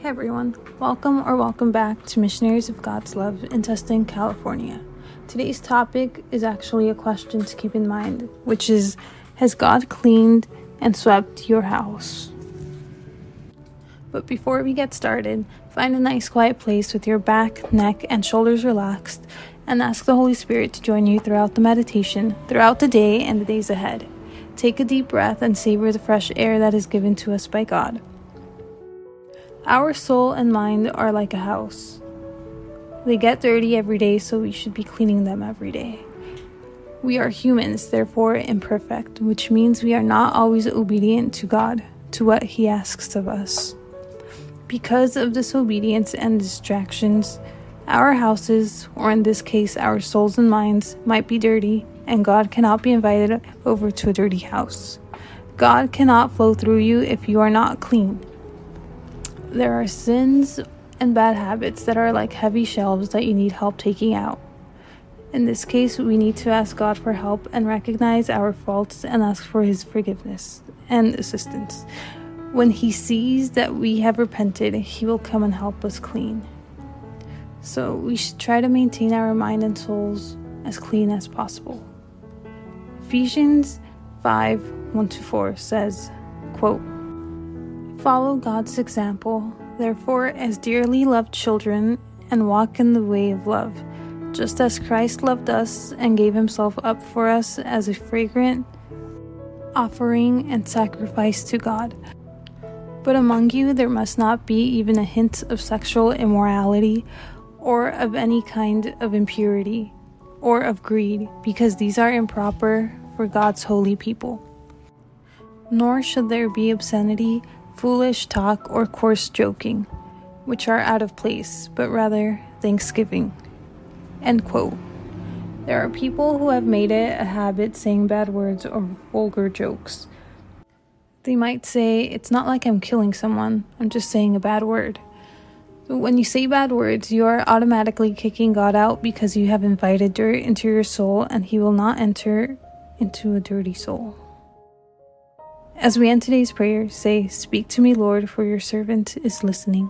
Hey everyone, welcome or welcome back to Missionaries of God's Love in Tustin, California. Today's topic is actually a question to keep in mind, which is Has God cleaned and swept your house? But before we get started, find a nice quiet place with your back, neck, and shoulders relaxed and ask the Holy Spirit to join you throughout the meditation, throughout the day, and the days ahead. Take a deep breath and savor the fresh air that is given to us by God. Our soul and mind are like a house. They get dirty every day, so we should be cleaning them every day. We are humans, therefore imperfect, which means we are not always obedient to God, to what He asks of us. Because of disobedience and distractions, our houses, or in this case, our souls and minds, might be dirty, and God cannot be invited over to a dirty house. God cannot flow through you if you are not clean. There are sins and bad habits that are like heavy shelves that you need help taking out. In this case, we need to ask God for help and recognize our faults and ask for His forgiveness and assistance. When He sees that we have repented, He will come and help us clean. So we should try to maintain our mind and souls as clean as possible. Ephesians 5 1 4 says, quote, Follow God's example, therefore, as dearly loved children, and walk in the way of love, just as Christ loved us and gave himself up for us as a fragrant offering and sacrifice to God. But among you there must not be even a hint of sexual immorality or of any kind of impurity, or of greed, because these are improper for God's holy people. Nor should there be obscenity, foolish talk, or coarse joking, which are out of place, but rather thanksgiving. End quote. There are people who have made it a habit saying bad words or vulgar jokes. They might say, It's not like I'm killing someone, I'm just saying a bad word. When you say bad words, you are automatically kicking God out because you have invited dirt into your soul and He will not enter into a dirty soul. As we end today's prayer, say, Speak to me, Lord, for your servant is listening.